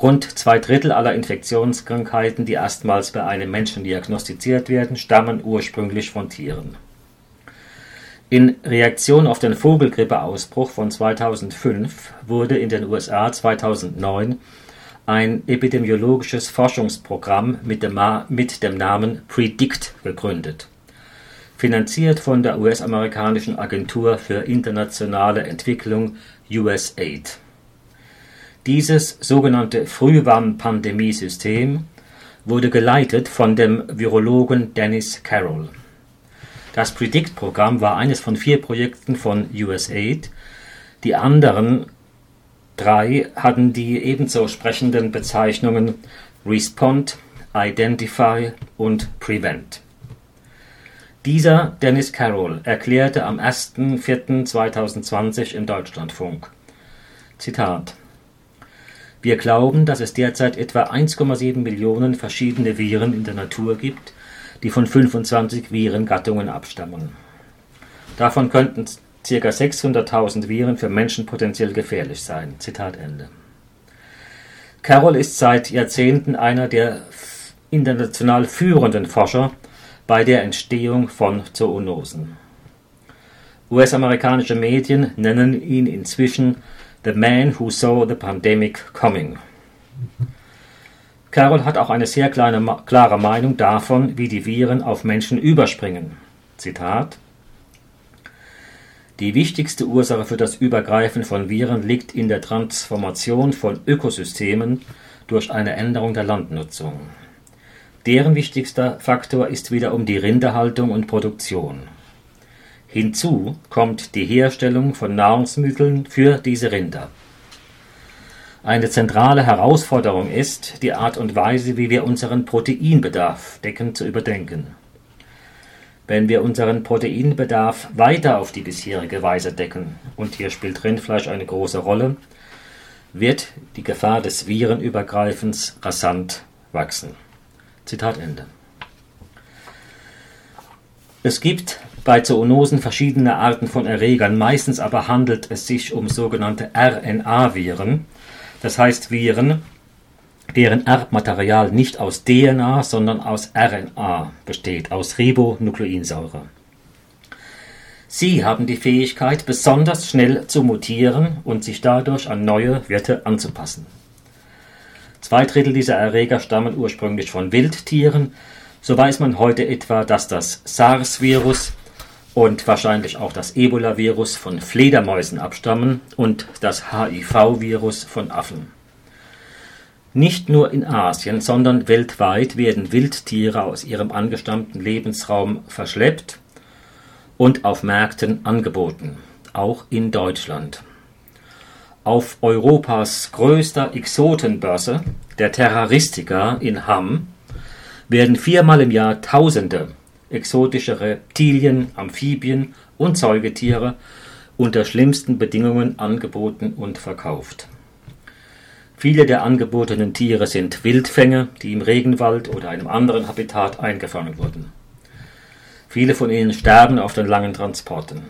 Rund zwei Drittel aller Infektionskrankheiten, die erstmals bei einem Menschen diagnostiziert werden, stammen ursprünglich von Tieren. In Reaktion auf den Vogelgrippeausbruch von 2005 wurde in den USA 2009 ein epidemiologisches Forschungsprogramm mit dem, Namen PREDICT gegründet, finanziert von der US-amerikanischen Agentur für internationale Entwicklung USAID. Dieses sogenannte Frühwarnpandemiesystem wurde geleitet von dem Virologen Dennis Carroll. Das PREDICT-Programm war eines von vier Projekten von USAID. Die anderen Drei hatten die ebenso sprechenden Bezeichnungen Respond, Identify und Prevent. Dieser Dennis Carroll erklärte am 1.4.2020 im Deutschlandfunk: Zitat Wir glauben, dass es derzeit etwa 1,7 Millionen verschiedene Viren in der Natur gibt, die von 25 Virengattungen abstammen. Davon könnten ca. 600.000 Viren für Menschen potenziell gefährlich sein. Zitat Ende. Carroll ist seit Jahrzehnten einer der international führenden Forscher bei der Entstehung von Zoonosen. US-amerikanische Medien nennen ihn inzwischen The Man Who Saw the Pandemic Coming. Carroll hat auch eine sehr kleine, klare Meinung davon, wie die Viren auf Menschen überspringen. Zitat die wichtigste Ursache für das Übergreifen von Viren liegt in der Transformation von Ökosystemen durch eine Änderung der Landnutzung. Deren wichtigster Faktor ist wiederum die Rinderhaltung und Produktion. Hinzu kommt die Herstellung von Nahrungsmitteln für diese Rinder. Eine zentrale Herausforderung ist, die Art und Weise, wie wir unseren Proteinbedarf decken, zu überdenken. Wenn wir unseren Proteinbedarf weiter auf die bisherige Weise decken, und hier spielt Rindfleisch eine große Rolle, wird die Gefahr des Virenübergreifens rasant wachsen. Zitat Ende. Es gibt bei Zoonosen verschiedene Arten von Erregern, meistens aber handelt es sich um sogenannte RNA-Viren, das heißt Viren, deren Erbmaterial nicht aus DNA, sondern aus RNA besteht, aus Ribonukleinsäure. Sie haben die Fähigkeit, besonders schnell zu mutieren und sich dadurch an neue Wirte anzupassen. Zwei Drittel dieser Erreger stammen ursprünglich von Wildtieren. So weiß man heute etwa, dass das SARS-Virus und wahrscheinlich auch das Ebola-Virus von Fledermäusen abstammen und das HIV-Virus von Affen. Nicht nur in Asien, sondern weltweit werden Wildtiere aus ihrem angestammten Lebensraum verschleppt und auf Märkten angeboten, auch in Deutschland. Auf Europas größter Exotenbörse, der Terraristica in Hamm, werden viermal im Jahr Tausende exotische Reptilien, Amphibien und Säugetiere unter schlimmsten Bedingungen angeboten und verkauft. Viele der angebotenen Tiere sind Wildfänge, die im Regenwald oder einem anderen Habitat eingefangen wurden. Viele von ihnen sterben auf den langen Transporten.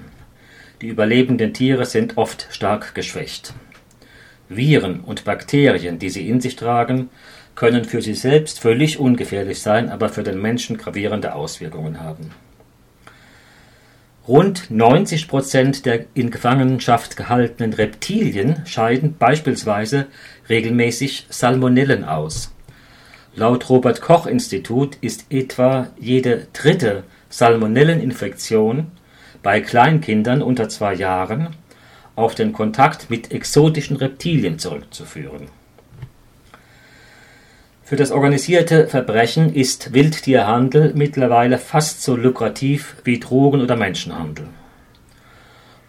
Die überlebenden Tiere sind oft stark geschwächt. Viren und Bakterien, die sie in sich tragen, können für sie selbst völlig ungefährlich sein, aber für den Menschen gravierende Auswirkungen haben. Rund 90 Prozent der in Gefangenschaft gehaltenen Reptilien scheiden beispielsweise regelmäßig Salmonellen aus. Laut Robert Koch Institut ist etwa jede dritte Salmonelleninfektion bei Kleinkindern unter zwei Jahren auf den Kontakt mit exotischen Reptilien zurückzuführen. Für das organisierte Verbrechen ist Wildtierhandel mittlerweile fast so lukrativ wie Drogen- oder Menschenhandel.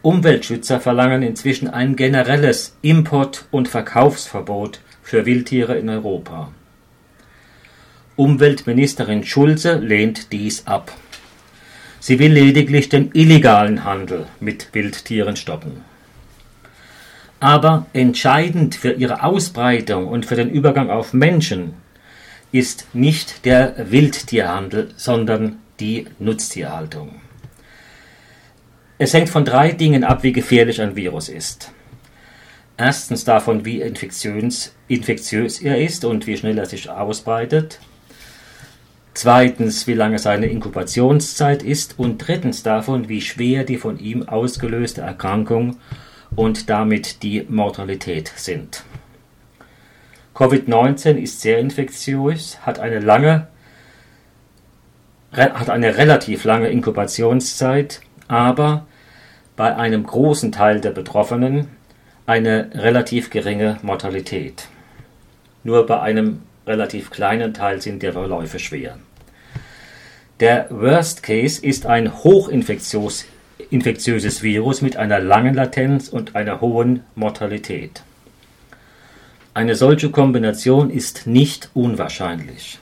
Umweltschützer verlangen inzwischen ein generelles Import- und Verkaufsverbot für Wildtiere in Europa. Umweltministerin Schulze lehnt dies ab. Sie will lediglich den illegalen Handel mit Wildtieren stoppen. Aber entscheidend für ihre Ausbreitung und für den Übergang auf Menschen ist nicht der Wildtierhandel, sondern die Nutztierhaltung. Es hängt von drei Dingen ab, wie gefährlich ein Virus ist. Erstens davon, wie infektiös, er ist und wie schnell er sich ausbreitet. Zweitens, wie lange seine Inkubationszeit ist. Und drittens davon, wie schwer die von ihm ausgelöste Erkrankung und damit die Mortalität sind. Covid-19 ist sehr infektiös, hat eine lange, hat eine relativ lange Inkubationszeit, aber bei einem großen Teil der Betroffenen eine relativ geringe Mortalität. Nur bei einem relativ kleinen Teil sind die Verläufe schwer. Der Worst Case ist ein hochinfektiöses Virus mit einer langen Latenz und einer hohen Mortalität. Eine solche Kombination ist nicht unwahrscheinlich.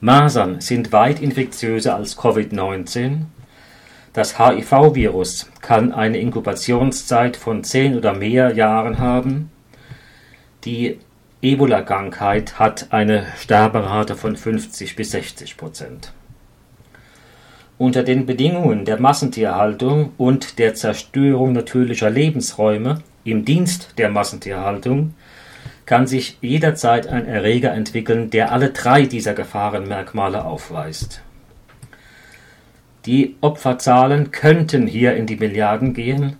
Masern sind weit infektiöser als Covid-19. Das HIV-Virus kann eine Inkubationszeit von zehn oder mehr Jahren haben. Die Ebola-Krankheit hat eine Sterberate von 50 bis 60 Prozent. Unter den Bedingungen der Massentierhaltung und der Zerstörung natürlicher Lebensräume im Dienst der Massentierhaltung kann sich jederzeit ein Erreger entwickeln, der alle drei dieser Gefahrenmerkmale aufweist. Die Opferzahlen könnten hier in die Milliarden gehen,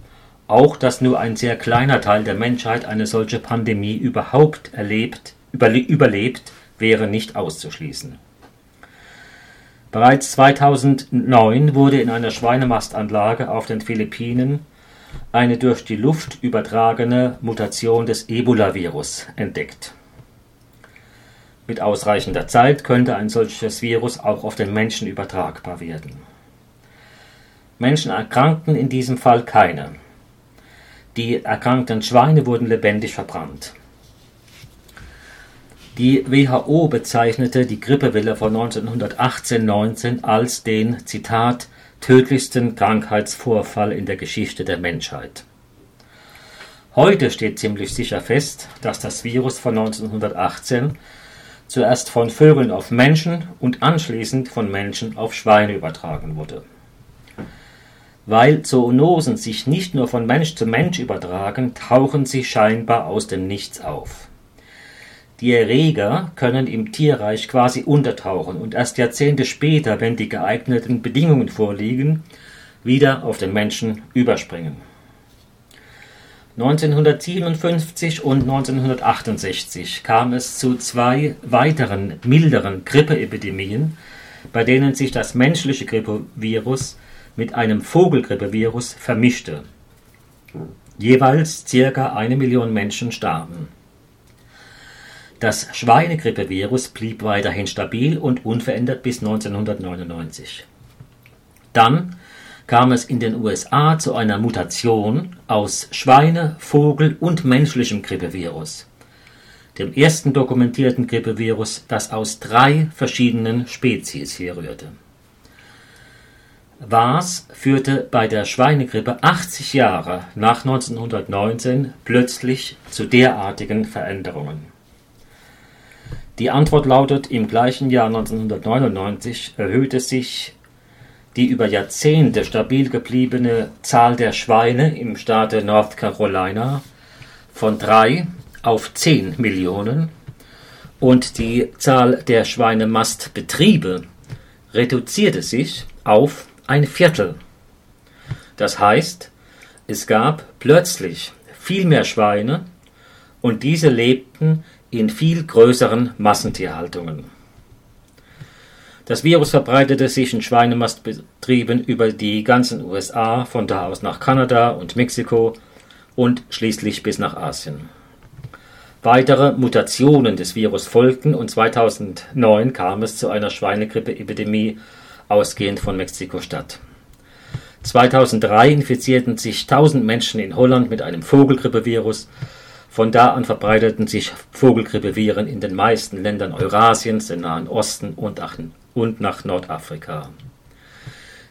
auch dass nur ein sehr kleiner Teil der Menschheit eine solche Pandemie überhaupt erlebt, überlebt, wäre nicht auszuschließen. Bereits 2009 wurde in einer Schweinemastanlage auf den Philippinen eine durch die Luft übertragene Mutation des Ebola-Virus entdeckt. Mit ausreichender Zeit könnte ein solches Virus auch auf den Menschen übertragbar werden. Menschen erkrankten in diesem Fall keine. Die erkrankten Schweine wurden lebendig verbrannt. Die WHO bezeichnete die Grippewelle von 1918-19 als den Zitat tödlichsten Krankheitsvorfall in der Geschichte der Menschheit. Heute steht ziemlich sicher fest, dass das Virus von 1918 zuerst von Vögeln auf Menschen und anschließend von Menschen auf Schweine übertragen wurde. Weil Zoonosen sich nicht nur von Mensch zu Mensch übertragen, tauchen sie scheinbar aus dem Nichts auf. Die Erreger können im Tierreich quasi untertauchen und erst Jahrzehnte später, wenn die geeigneten Bedingungen vorliegen, wieder auf den Menschen überspringen. 1957 und 1968 kam es zu zwei weiteren milderen Grippeepidemien, bei denen sich das menschliche Grippevirus mit einem Vogelgrippevirus vermischte. Jeweils circa eine Million Menschen starben. Das Schweinegrippevirus blieb weiterhin stabil und unverändert bis 1999. Dann kam es in den USA zu einer Mutation aus Schweine-, Vogel- und menschlichem Grippevirus, dem ersten dokumentierten Grippevirus, das aus drei verschiedenen Spezies herrührte. Was führte bei der Schweinegrippe 80 Jahre nach 1919 plötzlich zu derartigen Veränderungen? Die Antwort lautet, im gleichen Jahr 1999 erhöhte sich die über Jahrzehnte stabil gebliebene Zahl der Schweine im Staate North Carolina von 3 auf 10 Millionen und die Zahl der Schweinemastbetriebe reduzierte sich auf ein Viertel. Das heißt, es gab plötzlich viel mehr Schweine und diese lebten in viel größeren Massentierhaltungen. Das Virus verbreitete sich in Schweinemastbetrieben über die ganzen USA, von da aus nach Kanada und Mexiko und schließlich bis nach Asien. Weitere Mutationen des Virus folgten und 2009 kam es zu einer Schweinegrippe-Epidemie ausgehend von Mexiko-Stadt. 2003 infizierten sich 1000 Menschen in Holland mit einem Vogelgrippevirus von da an verbreiteten sich Vogelgrippeviren in den meisten Ländern Eurasiens, im Nahen Osten und nach Nordafrika.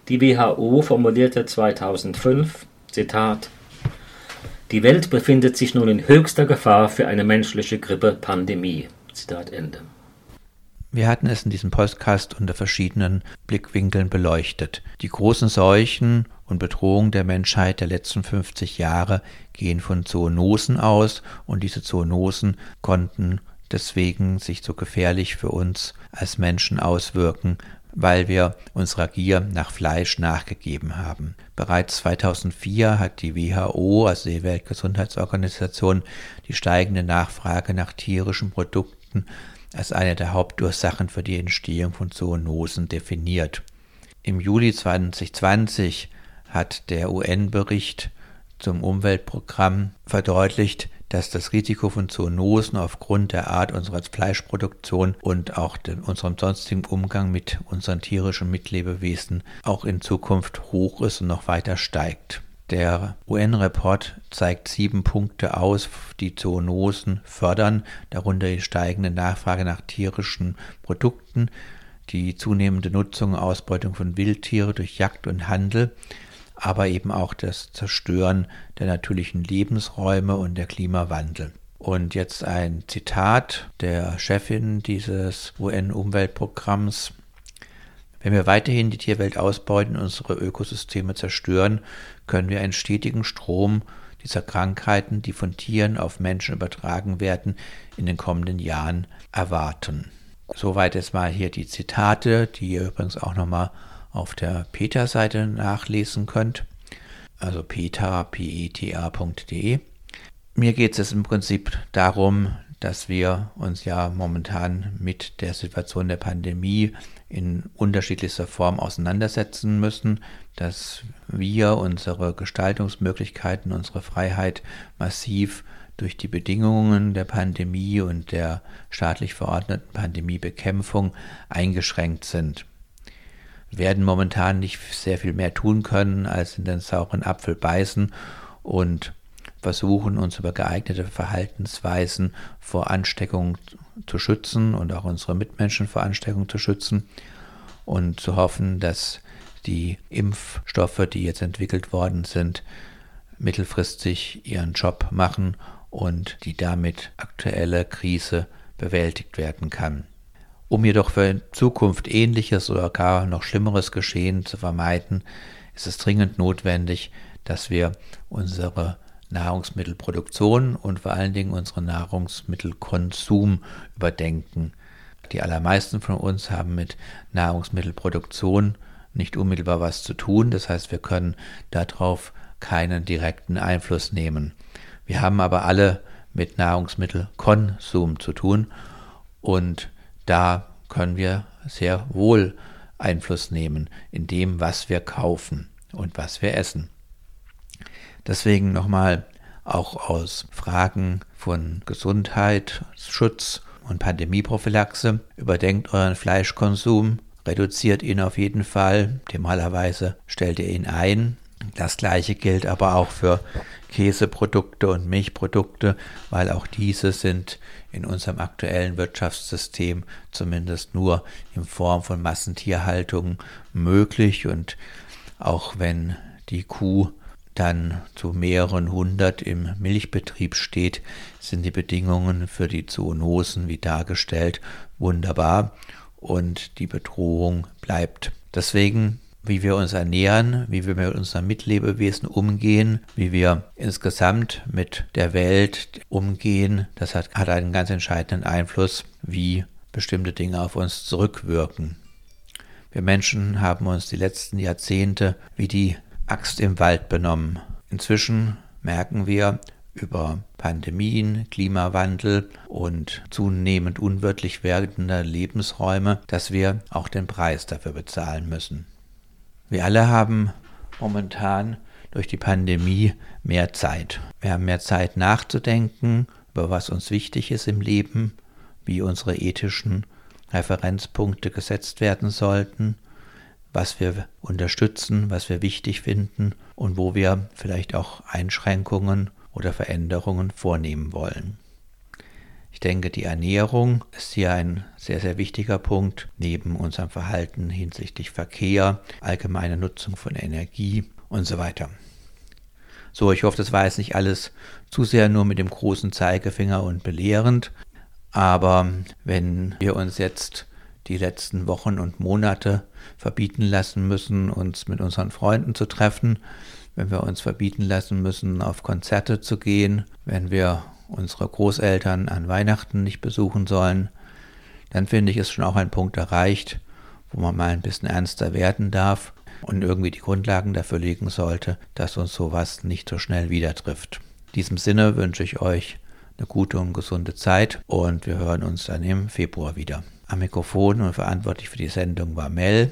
Die WHO formulierte 2005, Zitat, die Welt befindet sich nun in höchster Gefahr für eine menschliche Grippe-Pandemie. Zitat Ende. Wir hatten es in diesem Podcast unter verschiedenen Blickwinkeln beleuchtet. Die großen Seuchen und Bedrohungen der Menschheit der letzten 50 Jahre gehen von Zoonosen aus und diese Zoonosen konnten deswegen sich so gefährlich für uns als Menschen auswirken, weil wir unserer Gier nach Fleisch nachgegeben haben. Bereits 2004 hat die WHO, also die Weltgesundheitsorganisation, die steigende Nachfrage nach tierischen Produkten als eine der Hauptursachen für die Entstehung von Zoonosen definiert. Im Juli 2020 hat der UN-Bericht zum Umweltprogramm verdeutlicht, dass das Risiko von Zoonosen aufgrund der Art unserer Fleischproduktion und auch unserem sonstigen Umgang mit unseren tierischen Mitlebewesen auch in Zukunft hoch ist und noch weiter steigt. Der UN-Report zeigt sieben Punkte aus, die Zoonosen fördern, darunter die steigende Nachfrage nach tierischen Produkten, die zunehmende Nutzung und Ausbeutung von Wildtieren durch Jagd und Handel, aber eben auch das Zerstören der natürlichen Lebensräume und der Klimawandel. Und jetzt ein Zitat der Chefin dieses UN-Umweltprogramms. Wenn wir weiterhin die Tierwelt ausbeuten und unsere Ökosysteme zerstören, können wir einen stetigen Strom dieser Krankheiten, die von Tieren auf Menschen übertragen werden, in den kommenden Jahren erwarten. Soweit jetzt mal hier die Zitate, die ihr übrigens auch nochmal auf der PETA-Seite nachlesen könnt. Also peta, peta.de. Mir geht es im Prinzip darum, dass wir uns ja momentan mit der Situation der Pandemie in unterschiedlichster Form auseinandersetzen müssen, dass wir unsere Gestaltungsmöglichkeiten, unsere Freiheit massiv durch die Bedingungen der Pandemie und der staatlich verordneten Pandemiebekämpfung eingeschränkt sind werden momentan nicht sehr viel mehr tun können, als in den sauren Apfel beißen und versuchen, uns über geeignete Verhaltensweisen vor Ansteckung zu schützen und auch unsere Mitmenschen vor Ansteckung zu schützen und zu hoffen, dass die Impfstoffe, die jetzt entwickelt worden sind, mittelfristig ihren Job machen und die damit aktuelle Krise bewältigt werden kann. Um jedoch für Zukunft ähnliches oder gar noch schlimmeres Geschehen zu vermeiden, ist es dringend notwendig, dass wir unsere Nahrungsmittelproduktion und vor allen Dingen unseren Nahrungsmittelkonsum überdenken. Die allermeisten von uns haben mit Nahrungsmittelproduktion nicht unmittelbar was zu tun, das heißt wir können darauf keinen direkten Einfluss nehmen. Wir haben aber alle mit Nahrungsmittelkonsum zu tun und da können wir sehr wohl Einfluss nehmen in dem, was wir kaufen. und was wir essen. Deswegen nochmal auch aus Fragen von Gesundheit, Schutz und Pandemieprophylaxe. Überdenkt euren Fleischkonsum, reduziert ihn auf jeden Fall. Optimalerweise stellt ihr ihn ein. Das gleiche gilt aber auch für Käseprodukte und Milchprodukte, weil auch diese sind in unserem aktuellen Wirtschaftssystem zumindest nur in Form von Massentierhaltung möglich und auch wenn die Kuh dann zu mehreren hundert im Milchbetrieb steht, sind die Bedingungen für die Zoonosen wie dargestellt wunderbar und die Bedrohung bleibt. Deswegen wie wir uns ernähren, wie wir mit unseren Mitlebewesen umgehen, wie wir insgesamt mit der Welt umgehen, das hat, hat einen ganz entscheidenden Einfluss, wie bestimmte Dinge auf uns zurückwirken. Wir Menschen haben uns die letzten Jahrzehnte wie die Axt im Wald benommen. Inzwischen merken wir über Pandemien, Klimawandel und zunehmend unwirtlich werdende Lebensräume, dass wir auch den Preis dafür bezahlen müssen. Wir alle haben momentan durch die Pandemie mehr Zeit. Wir haben mehr Zeit nachzudenken über was uns wichtig ist im Leben, wie unsere ethischen Referenzpunkte gesetzt werden sollten, was wir unterstützen, was wir wichtig finden und wo wir vielleicht auch Einschränkungen oder Veränderungen vornehmen wollen. Ich denke, die Ernährung ist hier ein sehr, sehr wichtiger Punkt, neben unserem Verhalten hinsichtlich Verkehr, allgemeine Nutzung von Energie und so weiter. So, ich hoffe, das war jetzt nicht alles zu sehr nur mit dem großen Zeigefinger und belehrend, aber wenn wir uns jetzt die letzten Wochen und Monate verbieten lassen müssen, uns mit unseren Freunden zu treffen, wenn wir uns verbieten lassen müssen, auf Konzerte zu gehen, wenn wir unsere Großeltern an Weihnachten nicht besuchen sollen, dann finde ich es schon auch ein Punkt erreicht, wo man mal ein bisschen ernster werden darf und irgendwie die Grundlagen dafür legen sollte, dass uns sowas nicht so schnell wieder trifft. In diesem Sinne wünsche ich euch eine gute und gesunde Zeit und wir hören uns dann im Februar wieder. Am Mikrofon und verantwortlich für die Sendung war Mel.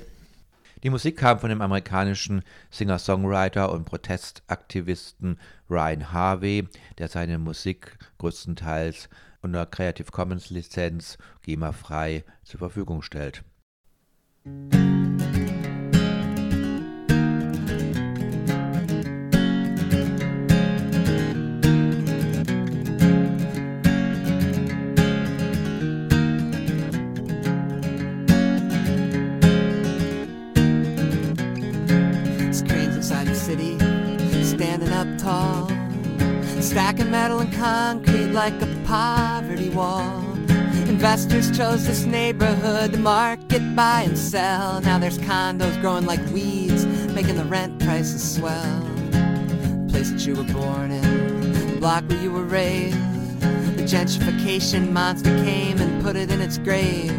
Die Musik kam von dem amerikanischen Singer-Songwriter und Protestaktivisten Ryan Harvey, der seine Musik größtenteils unter Creative Commons Lizenz GEMA-frei zur Verfügung stellt. Up tall, stacking metal and concrete like a poverty wall. Investors chose this neighborhood to market, buy and sell. Now there's condos growing like weeds, making the rent prices swell. The place that you were born in, the block where you were raised. The gentrification monster came and put it in its grave.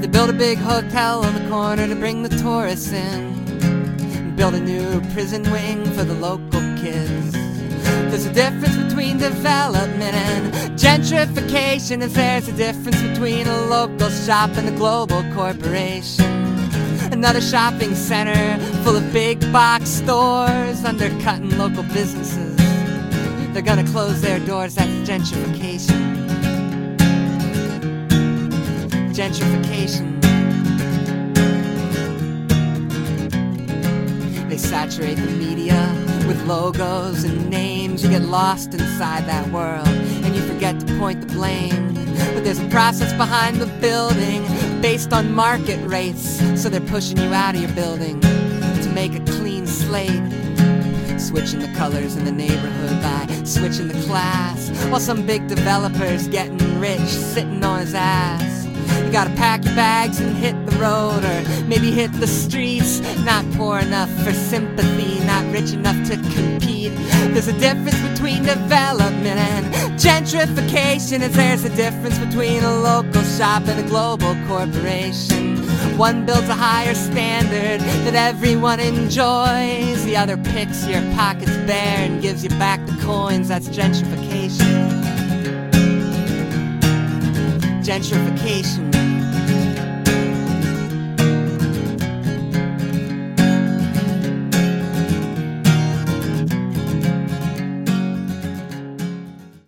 They built a big hotel on the corner to bring the tourists in. Built a new prison wing for the local kids. There's a difference between development and gentrification, as there's a difference between a local shop and a global corporation. Another shopping center full of big box stores undercutting local businesses. They're gonna close their doors, that's gentrification. Gentrification. They saturate the media with logos and names. You get lost inside that world and you forget to point the blame. But there's a process behind the building based on market rates. So they're pushing you out of your building to make a clean slate. Switching the colors in the neighborhood by switching the class. While some big developer's getting rich, sitting on his ass. You gotta pack your bags and hit the road, or maybe hit the streets. Not poor enough for sympathy, not rich enough to compete. There's a difference between development and gentrification, as there's a difference between a local shop and a global corporation. One builds a higher standard that everyone enjoys. The other picks your pockets bare and gives you back the coins. That's gentrification gentrification.